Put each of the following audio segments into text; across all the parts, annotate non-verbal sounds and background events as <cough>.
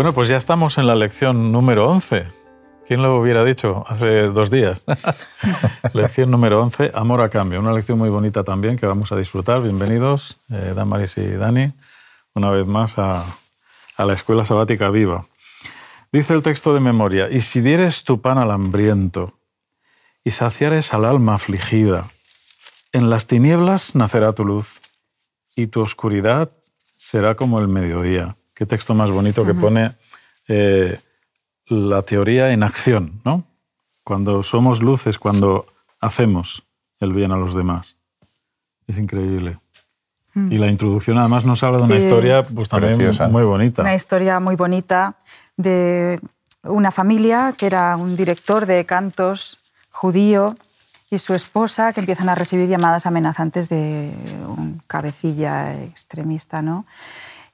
Bueno, pues ya estamos en la lección número 11. ¿Quién lo hubiera dicho hace dos días? <laughs> lección número 11, Amor a Cambio. Una lección muy bonita también que vamos a disfrutar. Bienvenidos, eh, Damaris y Dani, una vez más a, a la Escuela Sabática Viva. Dice el texto de memoria, y si dieres tu pan al hambriento y saciares al alma afligida, en las tinieblas nacerá tu luz y tu oscuridad será como el mediodía. Qué texto más bonito que pone eh, la teoría en acción, ¿no? Cuando somos luces, cuando hacemos el bien a los demás. Es increíble. Y la introducción además nos habla de una historia pues, también muy bonita. Una historia muy bonita de una familia que era un director de cantos judío y su esposa que empiezan a recibir llamadas amenazantes de un cabecilla extremista, ¿no?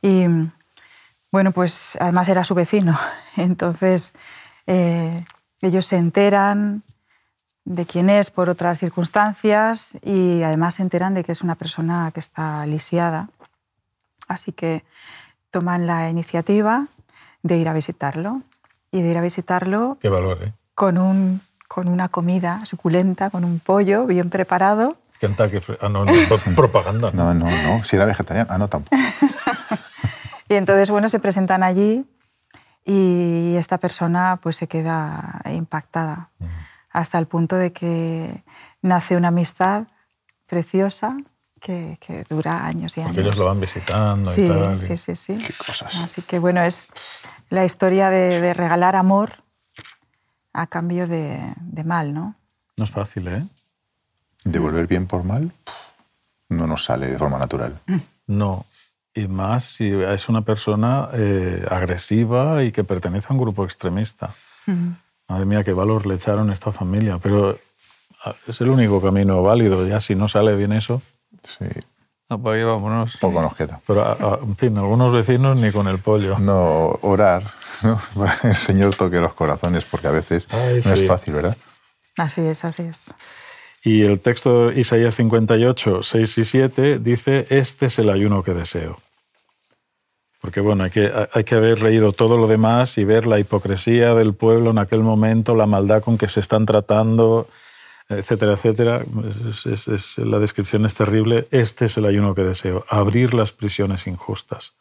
Y bueno, pues además era su vecino, <laughs> entonces eh, ellos se enteran de quién es por otras circunstancias y además se enteran de que es una persona que está lisiada, así que toman la iniciativa de ir a visitarlo y de ir a visitarlo. Qué valor, ¿eh? Con un con una comida suculenta, con un pollo bien preparado. Kentucky, ah, no, no, <laughs> propaganda. No, no, no, si era vegetariano, ah, no, tampoco. <laughs> y entonces, bueno, se presentan allí y esta persona pues se queda impactada hasta el punto de que nace una amistad preciosa que, que dura años y años. Porque ellos lo van visitando sí, y tal. Sí, sí, sí. Qué cosas. Así que bueno, es la historia de, de regalar amor a cambio de, de, mal, ¿no? No es fácil, ¿eh? Devolver bien por mal no nos sale de forma natural. No. Y más si es una persona eh, agresiva y que pertenece a un grupo extremista. Madre mía, qué valor le echaron a esta familia. Pero ah, es el único camino válido. Ya si no sale bien eso. Sí. Apague, vámonos. Poco nos queda. Pero, a, a, en fin, algunos vecinos ni con el pollo. No, orar, ¿no? <laughs> el Señor toque los corazones, porque a veces Ay, no sí. es fácil, ¿verdad? Así es, así es. Y el texto de Isaías 58, 6 y 7 dice, este es el ayuno que deseo. Porque bueno, hay que, haber leído todo lo demás y ver la hipocresía del pueblo en aquel momento, la maldad con que se están tratando, etcétera, etcétera. La descripción es terrible. Este es el ayuno que deseo. Abrir las prisiones injustas,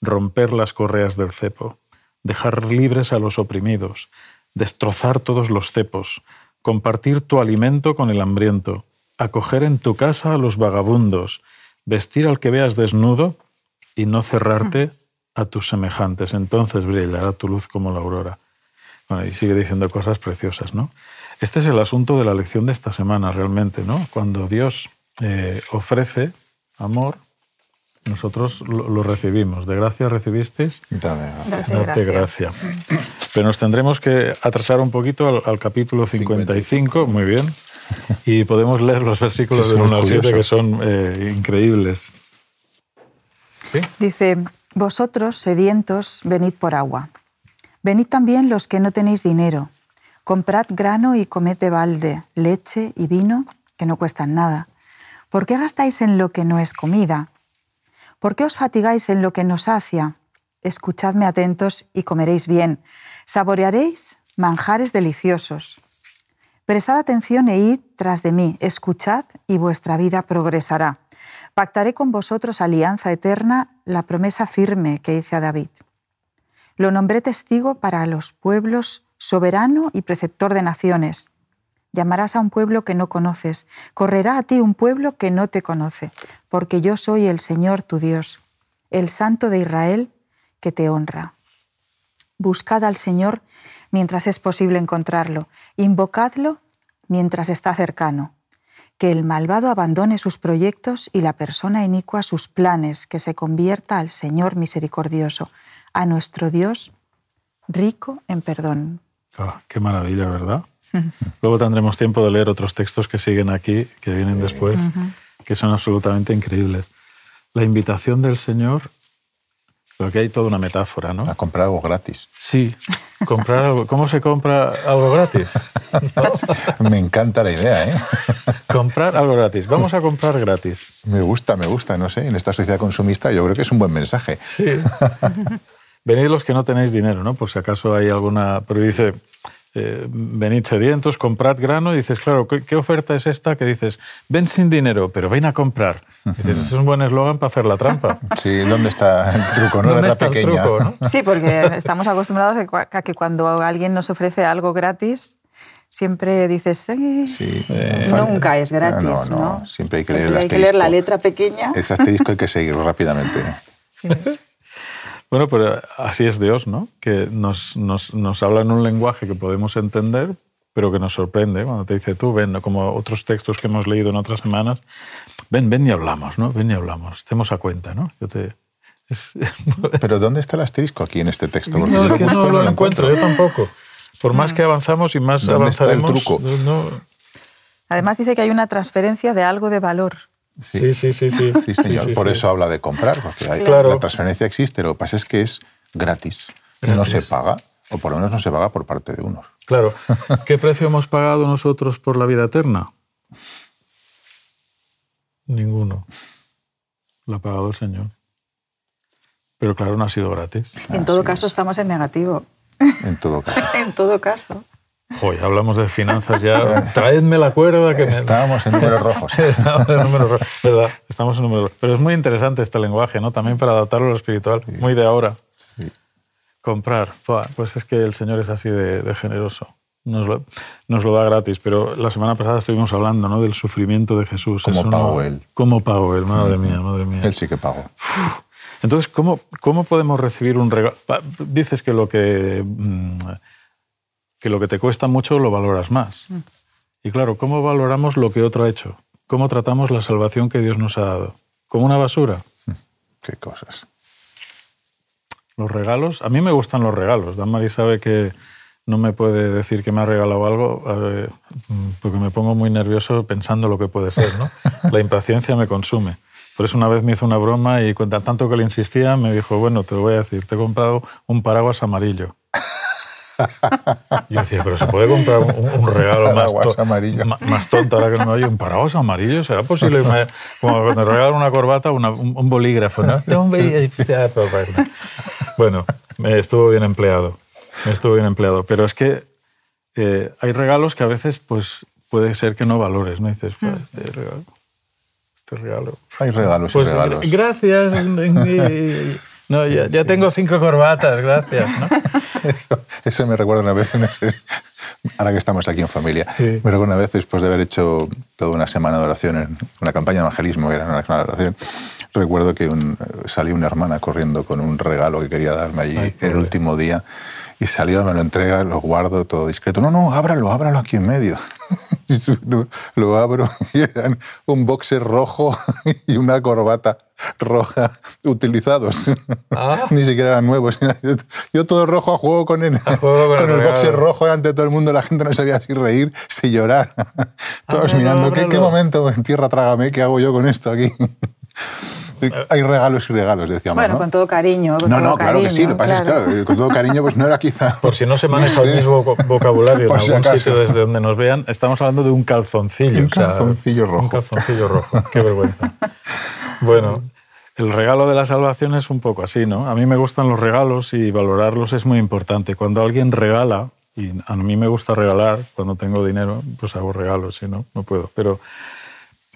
romper las correas del cepo, dejar libres a los oprimidos, destrozar todos los cepos, compartir tu alimento con el hambriento, acoger en tu casa a los vagabundos, vestir al que veas desnudo y no cerrarte a tus semejantes. Entonces brillará tu luz como la aurora. Bueno, y sigue diciendo cosas preciosas, ¿no? Este es el asunto de la lección de esta semana, realmente, ¿no? Cuando Dios eh, ofrece amor, nosotros lo, lo, recibimos. De gracia recibisteis, date gracia. Date gracia. Pero nos tendremos que atrasar un poquito al, al capítulo 55, 55, muy bien, y podemos leer los versículos del 1 al 7 que son eh, increíbles. ¿Sí? Dice, vosotros, sedientos, venid por agua. Venid también los que no tenéis dinero. Comprad grano y comed de balde, leche y vino, que no cuestan nada. ¿Por qué gastáis en lo que no es comida? ¿Por qué os fatigáis en lo que no sacia? Escuchadme atentos y comeréis bien. Saborearéis manjares deliciosos. Prestad atención e id tras de mí. Escuchad y vuestra vida progresará. Pactaré con vosotros alianza eterna, la promesa firme que hice a David. Lo nombré testigo para los pueblos, soberano y preceptor de naciones. Llamarás a un pueblo que no conoces, correrá a ti un pueblo que no te conoce, porque yo soy el Señor tu Dios, el Santo de Israel que te honra. Buscad al Señor mientras es posible encontrarlo, invocadlo mientras está cercano. Que el malvado abandone sus proyectos y la persona inicua sus planes, que se convierta al Señor misericordioso, a nuestro Dios rico en perdón. Oh, qué maravilla, ¿verdad? Luego tendremos tiempo de leer otros textos que siguen aquí, que vienen después, que son absolutamente increíbles. La invitación del Señor, porque hay toda una metáfora, ¿no? A comprar algo gratis. Sí, comprar algo. ¿Cómo se compra algo gratis? <laughs> Me encanta la idea, ¿eh? Comprar algo gratis. Vamos a comprar gratis. Me gusta, me gusta, no sé. En esta sociedad consumista yo creo que es un buen mensaje. Sí. <laughs> venid los que no tenéis dinero, ¿no? Por si acaso hay alguna... Pero dice, eh, venid sedientos, comprad grano, y dices, claro, ¿qué, oferta es esta? Que dices, ven sin dinero, pero ven a comprar. dices, es un buen eslogan para hacer la trampa. <laughs> Sí, ¿dónde está el truco? No ¿Dónde está pequeña. El truco, Sí, porque estamos acostumbrados a que cuando alguien nos ofrece algo gratis, siempre dices, sí, eh, nunca es gratis. No, no, siempre hay que leer Hay que leer la letra pequeña. Ese asterisco hay que seguirlo rápidamente. Sí. Bueno, pero así es Dios, ¿no? Que nos, nos, nos, habla en un lenguaje que podemos entender, pero que nos sorprende cuando te dice tú, ven, como otros textos que hemos leído en otras semanas, ven, ven y hablamos, ¿no? Ven y hablamos, estemos a cuenta, ¿no? Yo te... <laughs> Pero ¿dónde está el asterisco aquí en este texto? Porque no, yo lo, no lo, encuentro, yo tampoco. Por más que avanzamos y más ¿Dónde avanzaremos... Está el truco? Además dice que hay una transferencia de algo de valor. Sí, sí, sí. Sí, sí, señor. Por eso habla de comprar, porque la transferencia existe. Lo que pasa es que es gratis. No se paga, o por lo menos no se paga por parte de unos. Claro. <laughs> ¿Qué precio hemos pagado nosotros por la vida eterna? Ninguno. Lo ha pagado el Señor. Pero claro, no ha sido gratis. En todo caso, estamos en negativo. En todo caso. <laughs> en todo caso. Hoy hablamos de finanzas ya. Traedme la cuerda que Estamos en números rojos. <laughs> Estamos en números rojos, ¿verdad? Estamos en números rojos. Pero es muy interesante este lenguaje, ¿no? También para adaptarlo a lo espiritual, muy de ahora. Comprar. Pues es que el Señor es así de, generoso. Nos lo, nos lo, da gratis, pero la semana pasada estuvimos hablando ¿no? del sufrimiento de Jesús. ¿Cómo pagó él? ¿Cómo pagó él? Madre mía, madre mía. Él sí que pagó. Entonces, ¿cómo, ¿cómo podemos recibir un regalo? Dices que lo que... Mm, que lo que te cuesta mucho lo valoras más. Mm. Y claro, ¿cómo valoramos lo que otro ha hecho? ¿Cómo tratamos la salvación que Dios nos ha dado? ¿Como una basura? Qué cosas. Los regalos, a mí me gustan los regalos. Dan Mari sabe que no me puede decir que me ha regalado algo porque me pongo muy nervioso pensando lo que puede ser. ¿no? <laughs> La impaciencia me consume. Por eso una vez me hizo una broma y tanto que le insistía, me dijo, bueno, te lo voy a decir, te he comprado un paraguas amarillo. <laughs> Yo decía, pero se puede comprar un, regalo más, más, tonto ahora que no hay un paraguas amarillo. ¿Será posible? como cuando regalan una corbata, un, bolígrafo, ¿no? bueno, me estuvo bien empleado. Me estuvo bien empleado. Pero es que eh, hay regalos que a veces pues, puede ser que no valores, ¿no? dices, pues, este regalo. Este regalo. Hay regalos y pues, regalos. Gracias. No, ya, tengo cinco corbatas, gracias. <laughs> Eso, me recuerda una vez, ahora que estamos aquí en familia, me recuerda una vez después de haber hecho toda una semana de oración, en una campaña de evangelismo, que era una semana de oración, recuerdo que salió una hermana corriendo con un regalo que quería darme allí el último día y salió, me lo entrega, lo guardo todo discreto. No, no, ábralo, ábralo aquí en medio. <laughs> lo, abro <laughs> y eran un boxer rojo y una corbata <laughs> roja utilizados. Ah. <laughs> Ni siquiera eran nuevos. <laughs> Yo todo rojo a juego con él. con, el boxer rojo delante de todo el mundo. La gente no sabía si reír, si llorar. Todos mirando, ¿qué, ¿qué, momento? En tierra trágame, ¿qué hago yo con esto aquí? Hay regalos y regalos, decíamos. Bueno, con todo cariño. no, no, claro que sí. Lo que pasa es que con todo cariño pues no era quizá. Por si no se maneja el mismo vocabulario en algún sitio desde donde nos vean, estamos hablando de un calzoncillo. Un calzoncillo rojo. Un calzoncillo rojo. Qué vergüenza. Bueno, <laughs> el regalo de la salvación es un poco así, ¿no? A mí me gustan los regalos y valorarlos es muy importante. Cuando alguien regala, y a mí me gusta regalar, cuando tengo dinero, pues hago regalos, si no, no puedo. Pero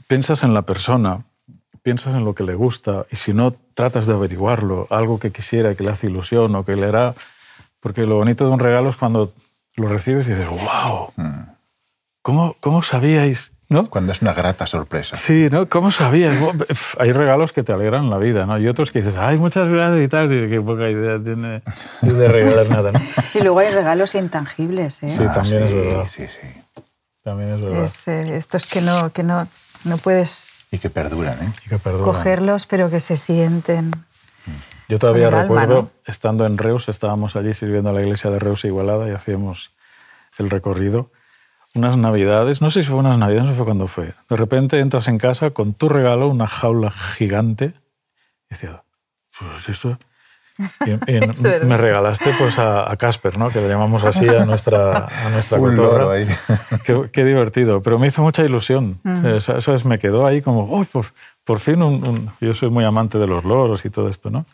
piensas en la persona piensas en lo que le gusta y si no tratas de averiguarlo, algo que quisiera, que le hace ilusión o que le hará, porque lo bonito de un regalo es cuando lo recibes y dices, wow, mm. ¿Cómo, cómo sabíais? ¿No? Cuando es una grata sorpresa. Sí, ¿no? ¿Cómo sabías? <laughs> hay regalos que te alegran la vida, ¿no? Y otros que dices, ay, muchas gracias y tal, y qué poca idea tiene <laughs> de regalar nada, ¿no? Y luego hay regalos intangibles, ¿eh? Sí, también es verdad. Sí, sí. También es verdad. Es, eh, estos que no, que no, no puedes y que perduran, ¿eh? Y que perduran. Cogerlos, pero que se sienten. Yo todavía recuerdo, estando en Reus, estábamos allí sirviendo a la iglesia de Reus Igualada y hacíamos el recorrido. Unas navidades, no sé si fue unas navidades, no sé fue cuándo fue. De repente entras en casa con tu regalo, una jaula gigante, y decía, pues esto y, <laughs> me regalaste pues a Casper, ¿no? que le llamamos así a nuestra, a nuestra <laughs> Un loro ahí. <laughs> Qué, divertido, pero me hizo mucha ilusión. Eso, es, me quedó ahí como, por, por fin, un, yo soy muy amante de los loros y todo esto, ¿no?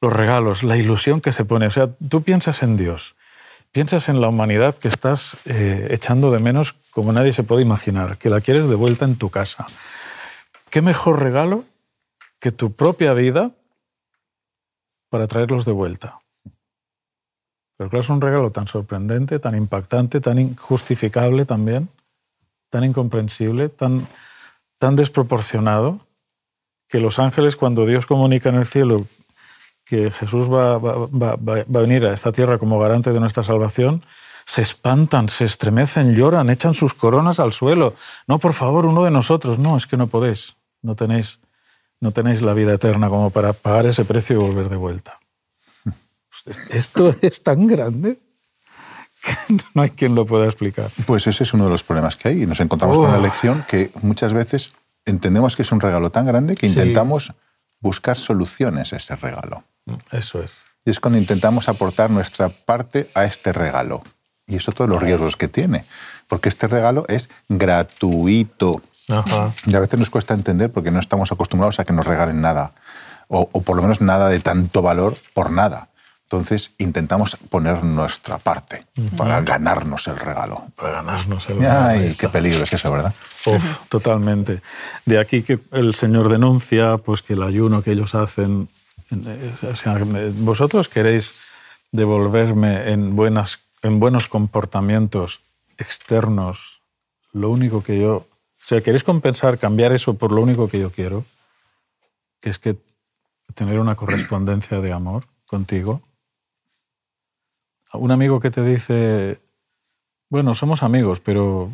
los regalos, la ilusión que se pone. O sea, tú piensas en Dios, piensas en la humanidad que estás eh, echando de menos como nadie se puede imaginar, que la quieres de vuelta en tu casa. ¿Qué mejor regalo que tu propia vida para traerlos de vuelta? Pero claro, es un regalo tan sorprendente, tan impactante, tan injustificable también, tan incomprensible, tan, tan desproporcionado, que los ángeles, cuando Dios comunica en el cielo que Jesús va, a venir a esta tierra como garante de nuestra salvación, se espantan, se estremecen, lloran, echan sus coronas al suelo. No, por favor, uno de nosotros. No, es que no podéis. No tenéis, no tenéis la vida eterna como para pagar ese precio y volver de vuelta. Esto es tan grande que no hay quien lo pueda explicar. Pues ese es uno de los problemas que hay. Y nos encontramos con la lección que muchas veces entendemos que es un regalo tan grande que intentamos buscar soluciones a ese regalo. Eso es. Y es cuando intentamos aportar nuestra parte a este regalo. Y eso todos los riesgos que tiene. Porque este regalo es gratuito. Y a veces nos cuesta entender porque no estamos acostumbrados a que nos regalen nada. O, o por lo menos nada de tanto valor por nada. Entonces intentamos poner nuestra parte para ganarnos el regalo. Para ganarnos el regalo. Ay, qué peligro es eso, ¿verdad? Uf, totalmente. De aquí que el Señor denuncia pues, que el ayuno que ellos hacen, eh, vosotros queréis devolverme en, buenas, en buenos comportamientos externos lo único que yo... O sea, queréis compensar, cambiar eso por lo único que yo quiero, que es que tener una correspondencia de amor contigo un amigo que te dice, bueno, somos amigos, pero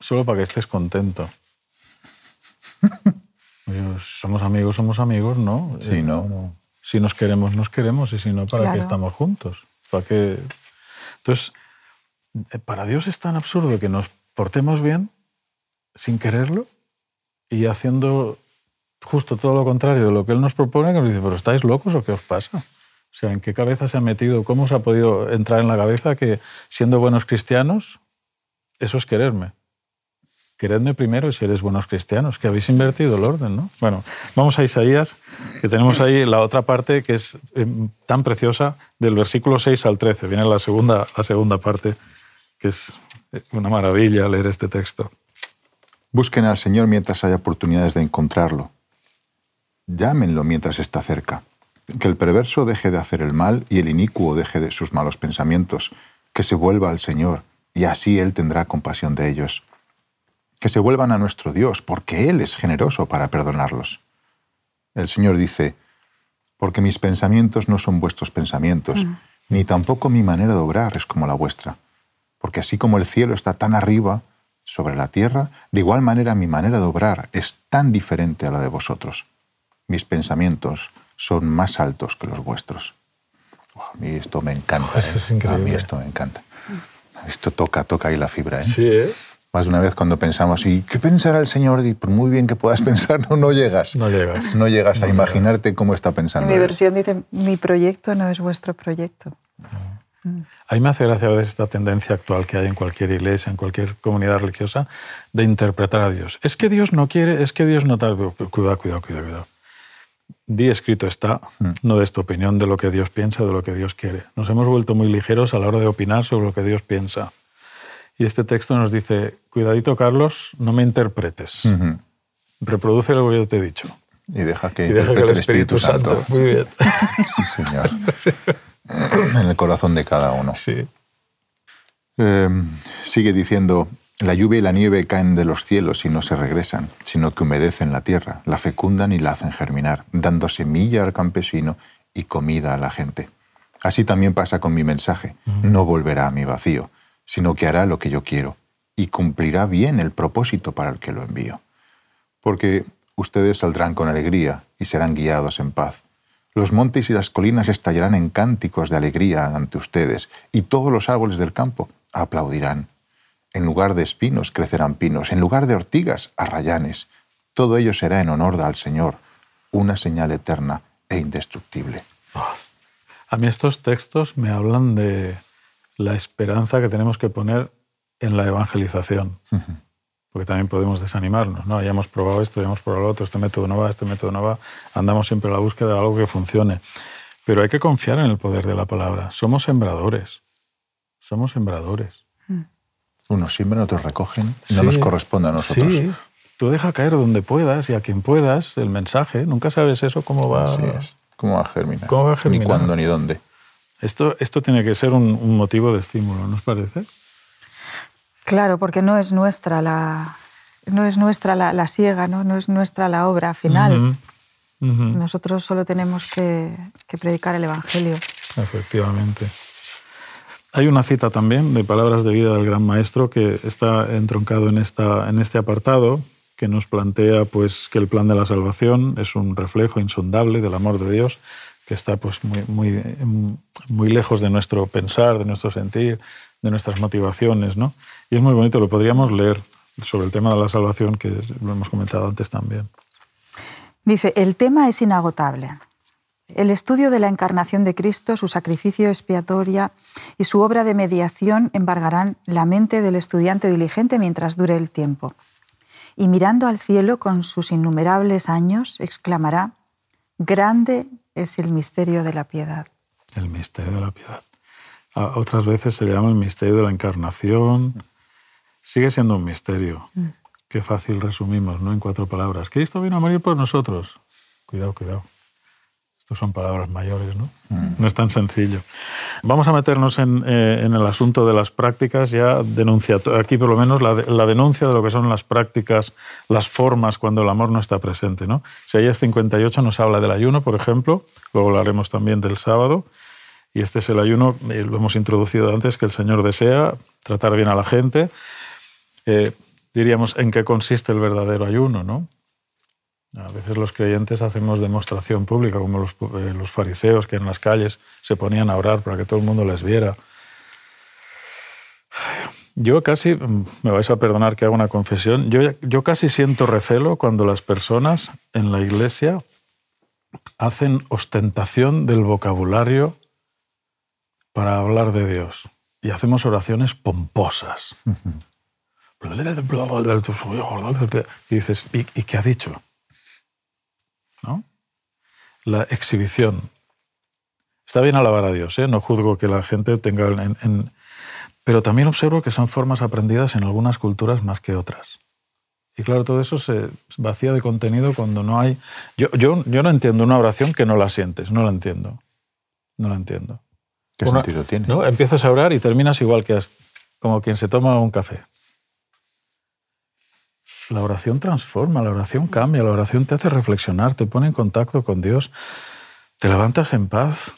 solo para que estés contento. <laughs> somos amigos, somos amigos, ¿no? Sí, eh, no. Si nos queremos, nos queremos, y si no, ¿para qué estamos juntos? ¿Para qué? Entonces, eh, para Dios es tan absurdo que nos portemos bien sin quererlo y haciendo justo todo lo contrario de lo que Él nos propone, que nos dice, pero ¿estáis locos o qué os pasa? O sea, ¿en qué cabeza se ha metido? ¿Cómo se ha podido entrar en la cabeza que siendo buenos cristianos, eso es quererme? Queredme primero si eres buenos cristianos, que habéis invertido el orden, ¿no? Bueno, vamos a Isaías, que tenemos ahí la otra parte que es eh, tan preciosa, del versículo 6 al 13. Viene la segunda, la segunda parte, que es una maravilla leer este texto. Busquen al Señor mientras haya oportunidades de encontrarlo. Llámenlo mientras está cerca que el perverso deje de hacer el mal y el inicuo deje de sus malos pensamientos, que se vuelva al Señor, y así Él tendrá compasión de ellos. Que se vuelvan a nuestro Dios, porque Él es generoso para perdonarlos. El Señor dice, porque mis pensamientos no son vuestros pensamientos, mm. ni tampoco mi manera de obrar es como la vuestra. Porque así como el cielo está tan arriba sobre la tierra, de igual manera mi manera de obrar es tan diferente a la de vosotros. Mis pensamientos son más altos que los vuestros. a mí esto me encanta. ¿eh? A mí esto me encanta. Esto toca, toca ahí la fibra. ¿eh? Sí, ¿eh? Más de una vez cuando pensamos, ¿y qué pensará el Señor? Y por muy bien que puedas <laughs> pensar, no, no llegas. No llegas. No llegas a imaginarte cómo está pensando. En mi versión dice, mi proyecto no es vuestro proyecto. A mí me hace gracia ver esta tendencia actual que hay en cualquier iglesia, en cualquier comunidad religiosa, de interpretar a Dios. Es que Dios no quiere, es que Dios no tal. Cuidado, cuidado, cuidado, cuidado di escrito está, hmm. no de esta opinión de lo que Dios piensa, de lo que Dios quiere. Nos hemos vuelto muy ligeros a la hora de opinar sobre lo que Dios piensa. Y este texto nos dice, cuidadito Carlos, no me interpretes. Reproduce lo que yo te he dicho. Y deja que, el Espíritu, Santo. Muy bien. <laughs> Sí, Señor. <laughs> en el corazón de cada uno. Sí. Em, sigue diciendo, la lluvia y la nieve caen de los cielos y no se regresan, sino que humedecen la tierra, la fecundan y la hacen germinar, dando semilla al campesino y comida a la gente. Así también pasa con mi mensaje. No volverá a mi vacío, sino que hará lo que yo quiero y cumplirá bien el propósito para el que lo envío. Porque ustedes saldrán con alegría y serán guiados en paz. Los montes y las colinas estallarán en cánticos de alegría ante ustedes, y todos los árboles del campo aplaudirán. En lugar de espinos crecerán pinos, en lugar de ortigas, arrayanes. Todo ello será en honor al Señor, una señal eterna e indestructible. A mí estos textos me hablan de la esperanza que tenemos que poner en la evangelización. Porque también podemos desanimarnos, ¿no? Ya hemos probado esto, ya hemos probado lo otro, este método no va, este método no va. Andamos siempre a la búsqueda de algo que funcione. Pero hay que confiar en el poder de la palabra. Somos sembradores. Somos sembradores. Mm. Unos siembran, otros recogen. No nos corresponde a nosotros. Sí. Tú deja caer donde puedas y a quien puedas el mensaje. Nunca sabes eso cómo va, ¿Cómo va a germinar. ¿Cómo va a germinar? Ni cuándo ni dónde. Esto, esto tiene que ser un, motivo de estímulo, ¿no os parece? Claro, porque no es nuestra la, no es nuestra la, siega, ¿no? no es nuestra la obra final. Nosotros solo tenemos que, predicar el Evangelio. Efectivamente. Hay una cita también de Palabras de Vida del Gran Maestro que está entroncado en, esta, en este apartado, que nos plantea pues, que el plan de la salvación es un reflejo insondable del amor de Dios, está pues, muy, muy, muy lejos de nuestro pensar, de nuestro sentir, de nuestras motivaciones. ¿no? Y es muy bonito, lo podríamos leer sobre el tema de la salvación, que lo hemos comentado antes también. Dice, el tema es inagotable. El estudio de la encarnación de Cristo, su sacrificio expiatoria y su obra de mediación embargarán la mente del estudiante diligente mientras dure el tiempo. Y mirando al cielo con sus innumerables años, exclamará, Grande es el misterio de la piedad. El misterio de la piedad. otras veces se llama el misterio de la encarnación. Sigue siendo un misterio. Mm. Qué fácil resumimos, ¿no? En cuatro palabras. Cristo vino a morir por nosotros. Cuidado, cuidado. Estos son palabras mayores, ¿no? Mm. No es tan sencillo. Vamos a meternos en, eh, el asunto de las prácticas, ya denuncia, aquí por lo menos la, denuncia de lo que son las prácticas, las formas cuando el amor no está presente, ¿no? Isaías 58 nos habla del ayuno, por ejemplo, luego hablaremos también del sábado, y este es el ayuno, eh, lo hemos introducido antes, que el Señor desea, tratar bien a la gente, eh, diríamos, en qué consiste el verdadero ayuno, ¿no? A veces los creyentes hacemos demostración pública, como los, eh, los, fariseos que en las calles se ponían a orar para que todo el mundo les viera. Yo casi, me vais a perdonar que haga una confesión, yo, yo casi siento recelo cuando las personas en la iglesia hacen ostentación del vocabulario para hablar de Dios y hacemos oraciones pomposas. Y dices, ¿y, qué ha dicho? ¿No? La exhibición. Está bien alabar a Dios, ¿eh? no juzgo que la gente tenga... Pero también observo que son formas aprendidas en algunas culturas más que otras. Y claro, todo eso se vacía de contenido cuando no hay... Yo, yo, yo no entiendo una oración que no la sientes, no la entiendo. No la entiendo. ¿Qué sentido tiene? ¿no? Empiezas a orar y terminas igual que como quien se toma un café. La oración transforma, la oración cambia, la oración te hace reflexionar, te pone en contacto con Dios, te levantas en paz,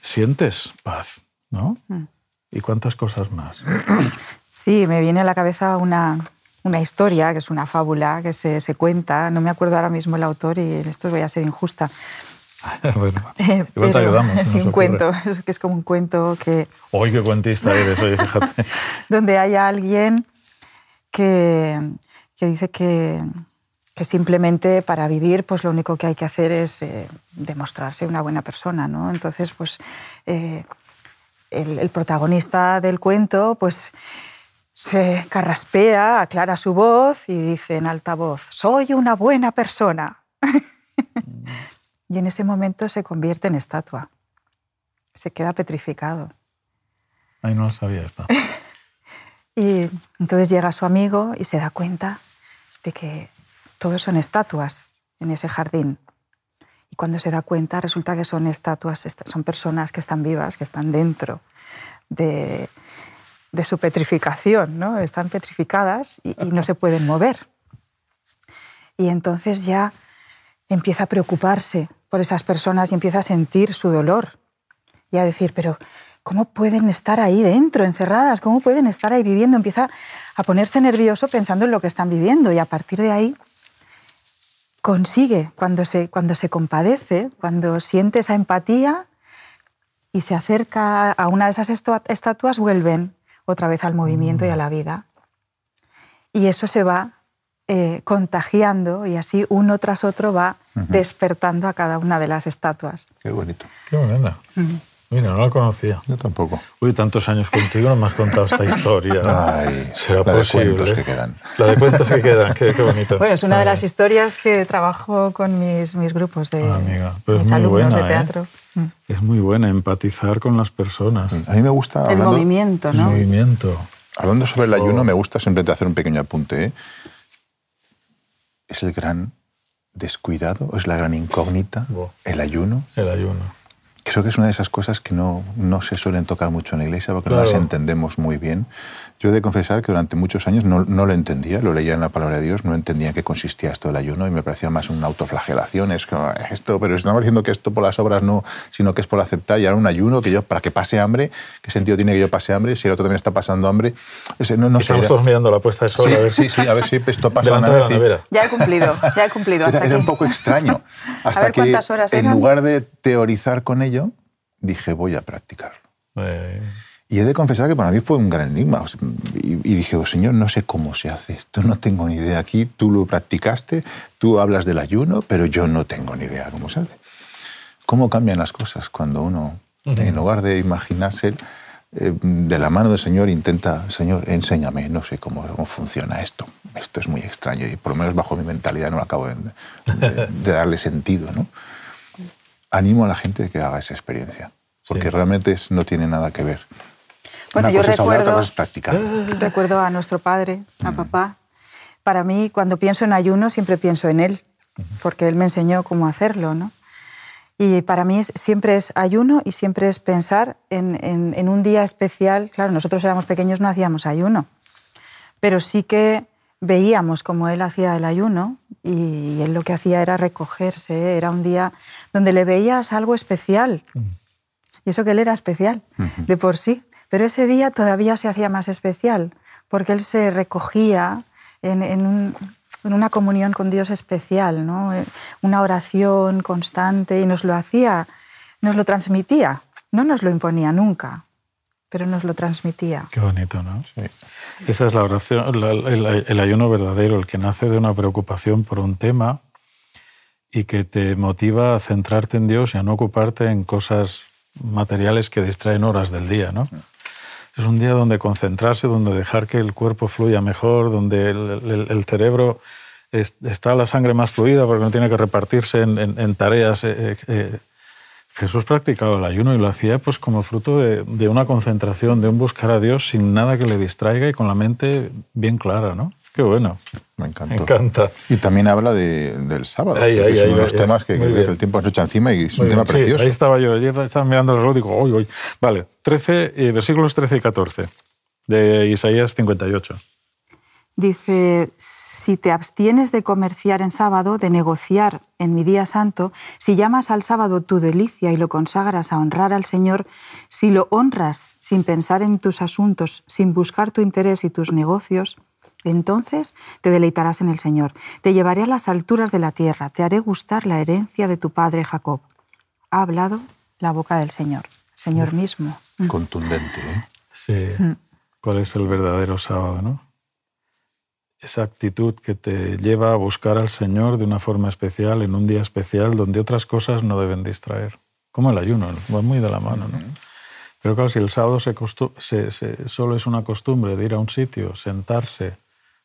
sientes paz, ¿no? Mm. ¿Y cuántas cosas más? Sí, me viene a la cabeza una, una historia, que es una fábula que se, se, cuenta, no me acuerdo ahora mismo el autor y en esto voy a ser injusta. <laughs> bueno, <laughs> eh, te ayudamos. Es un cuento, que es como un cuento que... ¡Uy, qué cuentista eres! Oye, fíjate. <laughs> donde hay alguien que que dice que, simplemente para vivir pues lo único que hay que hacer es eh, demostrarse una buena persona. ¿no? Entonces, pues eh, el, protagonista del cuento pues, se carraspea, aclara su voz y dice en alta voz, soy una buena persona. <laughs> y en ese momento se convierte en estatua. Se queda petrificado. Ay, no lo sabía esto. <laughs> y entonces llega su amigo y se da cuenta de que todos son estatuas en ese jardín. Y cuando se da cuenta resulta que son estatuas, son personas que están vivas, que están dentro de, su petrificación, ¿no? están petrificadas y, no se pueden mover. Y entonces ya empieza a preocuparse por esas personas y empieza a sentir su dolor y a decir, pero ¿cómo pueden estar ahí dentro, encerradas? ¿Cómo pueden estar ahí viviendo? Empieza a ponerse nervioso pensando en lo que están viviendo y a partir de ahí consigue, cuando se, cuando se compadece, cuando siente esa empatía y se acerca a una de esas estatuas, vuelven otra vez al movimiento y a la vida. Y eso se va eh, contagiando y así uno tras otro va despertando a cada una de las estatuas. Qué bonito. Qué buena. Mira, no la conocía. Yo tampoco. Uy, tantos años contigo no me has contado esta historia. <laughs> Ay, ¿Será la posible? de cuentos que quedan. La de cuentos que quedan, qué, qué bonito. Bueno, es una de las historias que trabajo con mis, mis grupos de Ah, amiga, pero mis alumnos buena, de ¿eh? teatro. Mm. Es muy buena empatizar con las personas. A mí me gusta, El hablando, movimiento, El ¿no? movimiento. hablando sobre el Oh. ayuno, me gusta siempre hacer un pequeño apunte. ¿eh? Es el gran descuidado, es la gran incógnita, el ayuno. El ayuno. Creo que es una de esas cosas que no, no se suelen tocar mucho en la iglesia porque no Claro. las entendemos muy bien. Yo he de confesar que durante muchos años no, no lo entendía, lo leía en la palabra de Dios, no entendía en qué consistía esto del ayuno y me parecía más una autoflagelación. Es como, esto, pero estamos diciendo que esto por las obras no, sino que es por aceptar y ahora un ayuno que yo, para que pase hambre, ¿qué sentido tiene que yo pase hambre si el otro también está pasando hambre? Ese, no, no Y sé, Estamos era- todos mirando la puesta de sol. sí, a ver sí, sí, a ver si esto pasa una vez y-. Ya he cumplido, ya he cumplido. Hasta era, era aquí. un poco extraño. <laughs> Hasta ver que, cuántas horas en eran. lugar de teorizar con ello, dije, voy a practicarlo. Eh, Y he de confesar que para mí fue un gran enigma. Y, y dije, oh, Señor, no sé cómo se hace esto, no tengo ni idea. Aquí tú lo practicaste, tú hablas del ayuno, pero yo no tengo ni idea cómo se hace. ¿Cómo cambian las cosas cuando uno, en lugar de imaginarse, eh, de la mano del Señor intenta, Señor, enséñame, no sé cómo, cómo funciona esto. Esto es muy extraño y por lo menos bajo mi mentalidad no lo acabo de, de- de darle sentido. ¿no? Animo a la gente a que haga esa experiencia, porque Sí. realmente no tiene nada que ver. Bueno, Una yo cosa es hablar, otra recuerdo- cosa es practicar. <gasps> Recuerdo a nuestro padre, a papá. Para mí, cuando pienso en ayuno, siempre pienso en él, porque él me enseñó cómo hacerlo, ¿no? Y para mí es- siempre es ayuno y siempre es pensar en, en- en un día especial. Claro, nosotros éramos pequeños, no hacíamos ayuno, pero sí que veíamos cómo él hacía el ayuno y él lo que hacía era recogerse, era un día donde le veías algo especial. Y eso que él era especial de por sí. Pero ese día todavía se hacía más especial, porque él se recogía en, en un- en una comunión con Dios especial, ¿no? Una oración constante y nos lo hacía, nos lo transmitía. No nos lo imponía nunca, pero nos lo transmitía. Qué bonito, ¿no? Esa es la oración, la- el, el ayuno verdadero, el que nace de una preocupación por un tema y que te motiva a centrarte en Dios y a no ocuparte en cosas materiales que distraen horas del día, ¿no? Es un día donde concentrarse, donde dejar que el cuerpo fluya mejor, donde el, el- el cerebro es- está la sangre más fluida porque no tiene que repartirse en, en- en tareas. eh, eh. Jesús practicaba el ayuno y lo hacía pues como fruto de, de una concentración, de un buscar a Dios sin nada que le distraiga y con la mente bien clara, ¿no? Qué bueno. Me Me encantó. encanta. Y también habla de- del sábado, Ahí, que ahí, es uno ahí, de los temas que, el tiempo nos echa encima y es Muy un tema sí, precioso. ahí estaba yo, ayer estaba mirando el reloj y digo, uy, uy. Vale, 13, eh, versículos 13 y 14 de Isaías 58. Dice, si te abstienes de comerciar en sábado, de negociar en mi día santo, si llamas al sábado tu delicia y lo consagras a honrar al Señor, si lo honras sin pensar en tus asuntos, sin buscar tu interés y tus negocios, entonces te deleitarás en el Señor. Te llevaré a las alturas de la tierra, te haré gustar la herencia de tu padre Jacob. Ha hablado la boca del Señor, Señor mismo. Contundente. ¿eh? Sí. ¿Cuál es el verdadero sábado, no? Esa actitud que te lleva a buscar al Señor de una forma especial, en un día especial, donde otras cosas no deben distraer. Como el ayuno, va muy de la mano, ¿no? Pero claro, si el sábado se se- se- solo es una costumbre de ir a un sitio, sentarse,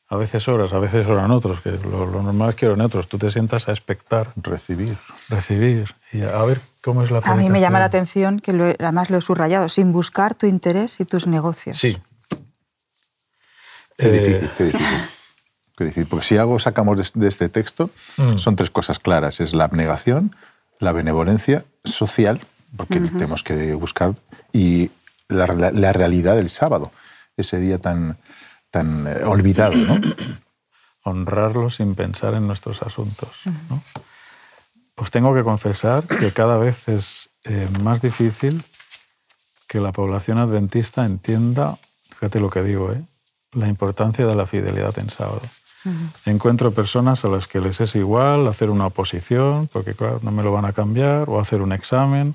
a veces horas, a veces oran otros, que lo, lo normal es que oren otros, tú te sientas a expectar, Recibir. recibir y a ver cómo es la A mí me llama la atención, que lo además lo he subrayado, sin buscar tu interés y tus negocios. Sí. Qué Eh, difícil, qué difícil. Qué difícil. Porque si algo sacamos de, este texto, Mm. son tres cosas claras. Es la abnegación, la benevolencia social, porque tenemos que buscar, y la, la realidad del sábado, ese día tan, tan eh, olvidado. ¿no? <coughs> honrarlo sin pensar en nuestros asuntos. ¿no? Os tengo que confesar que cada vez es eh, más difícil que la población adventista entienda, fíjate lo que digo, ¿eh? la importancia de la fidelidad en sábado. Encuentro personas a las que les es igual hacer una oposición, porque claro, no me lo van a cambiar, o hacer un examen.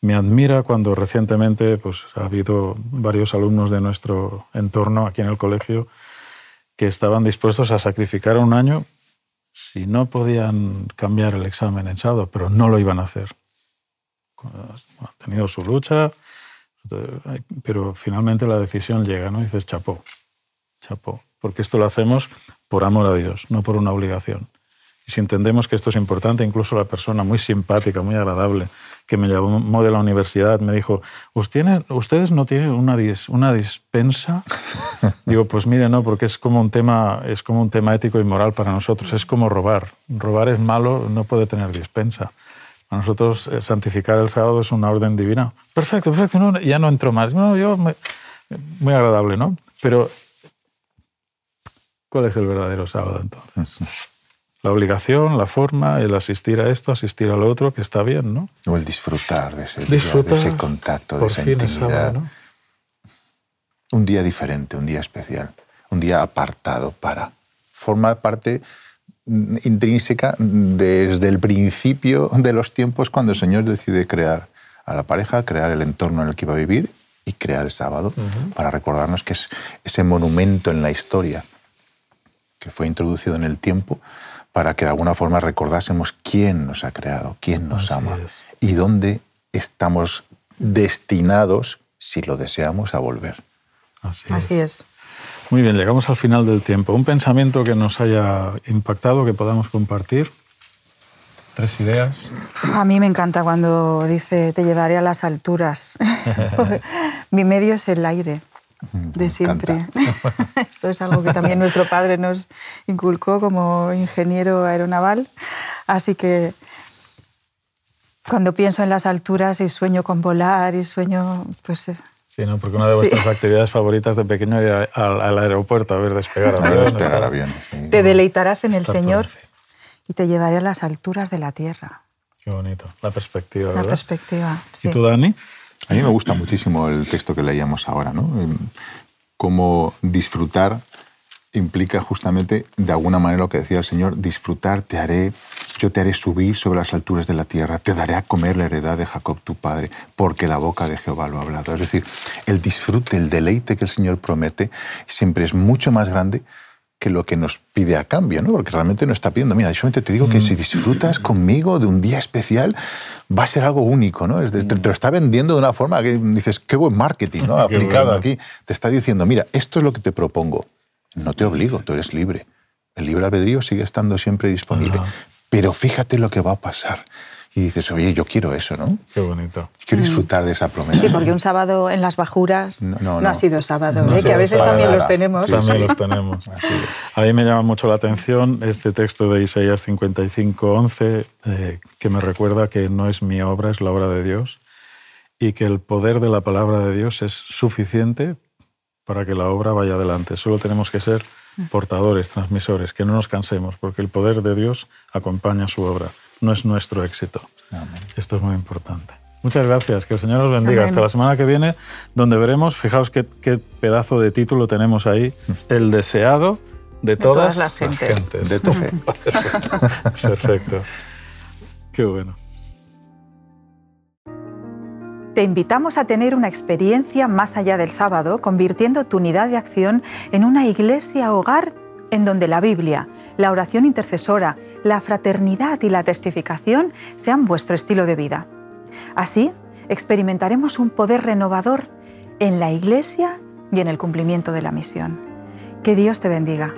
Me admira cuando recientemente pues, ha habido varios alumnos de nuestro entorno aquí en el colegio que estaban dispuestos a sacrificar un año si no podían cambiar el examen en sábado, pero no lo iban a hacer. ha tenido su lucha, pero finalmente la decisión llega, ¿no? Y dices, chapó, chapó, porque esto lo hacemos por amor a Dios, no por una obligación. Y si entendemos que esto es importante, incluso la persona muy simpática, muy agradable, que me llamó de la universidad, me dijo, ¿ustedes no tienen una, una dispensa? <laughs> Digo, pues mire, no, porque es como, un tema, es como un tema ético y moral para nosotros, es como robar. Robar es malo, no puede tener dispensa. Para nosotros eh, santificar el sábado es una orden divina. Perfecto, perfecto, ya no entro más. No, yo muy agradable, ¿no? Pero, ¿cuál es el verdadero sábado entonces? la obligación, la forma, el asistir a esto, asistir a lo otro, que está bien, ¿no? O el disfrutar de ese, disfrutar, de ese contacto, de esa intimidad. Un día diferente, un día especial, un día apartado para. Forma parte intrínseca desde el principio de los tiempos cuando el Señor decide crear a la pareja, crear el entorno en el que iba a vivir y crear el sábado para recordarnos que es ese monumento en la historia que fue introducido en el tiempo para que de alguna forma recordásemos quién nos ha creado, quién nos ama y dónde estamos destinados, si lo deseamos, a volver. Así, es. Muy bien, llegamos al final del tiempo. Un pensamiento que nos haya impactado, que podamos compartir. Tres ideas. A mí me encanta cuando dice, te llevaré a las alturas. <laughs> <laughs> Mi medio es el aire de siempre. <laughs> Esto es algo que también nuestro padre nos inculcó como ingeniero aeronaval. Así que cuando pienso en las alturas y sueño con volar y sueño, pues... Eh, sí, ¿no? porque una de vuestras actividades favoritas de pequeño era al, al aeropuerto a ver despegar aviones. despegar aviones Te deleitarás en el Señor y te llevaré a las alturas de la tierra. Qué bonito, la perspectiva. ¿verdad? La perspectiva, sí. ¿Y tú, Dani? A mí me gusta muchísimo el texto que leíamos ahora, ¿no? Cómo disfrutar implica justamente, de alguna manera, lo que decía el Señor, disfrutar, te haré, yo te haré subir sobre las alturas de la tierra, te daré a comer la heredad de Jacob tu padre, porque la boca de Jehová lo ha hablado. Es decir, el disfrute, el deleite que el Señor promete siempre es mucho más grande que lo que nos pide a cambio, ¿no? porque realmente no está pidiendo, mira, solamente te digo que si disfrutas conmigo de un día especial, va a ser algo único, ¿no? te, lo está vendiendo de una forma que dices, qué buen marketing, ¿no? <laughs> Aplicado aquí. Te está diciendo, mira, esto es lo que te propongo. No te obligo, tú eres libre. El libre albedrío sigue estando siempre disponible. Pero fíjate lo que va a pasar y dices, oye, yo quiero eso, ¿no? Qué bonito. Quiero disfrutar de esa promesa. Sí, porque un sábado en las bajuras no, ha sido sábado, ¿eh? que a veces también los tenemos. también los tenemos. <laughs> a mí me llama mucho la atención este texto de Isaías 55, 11, eh, que me recuerda que no es mi obra, es la obra de Dios, y que el poder de la palabra de Dios es suficiente para que la obra vaya adelante. Solo tenemos que ser portadores, transmisores, que no nos cansemos, porque el poder de Dios acompaña su obra no es nuestro éxito. Esto es muy importante. Muchas gracias, que el Señor os bendiga. Hasta la semana que viene, donde veremos, fijaos qué, pedazo de título tenemos ahí, el deseado de, todas, las gentes. De todo. <laughs> Perfecto. Qué bueno. Te invitamos a tener una experiencia más allá del sábado, convirtiendo tu unidad de acción en una iglesia hogar en donde la Biblia, la oración intercesora, la fraternidad y la testificación sean vuestro estilo de vida. Así, experimentaremos un poder renovador en la Iglesia y en el cumplimiento de la misión. Que Dios te bendiga.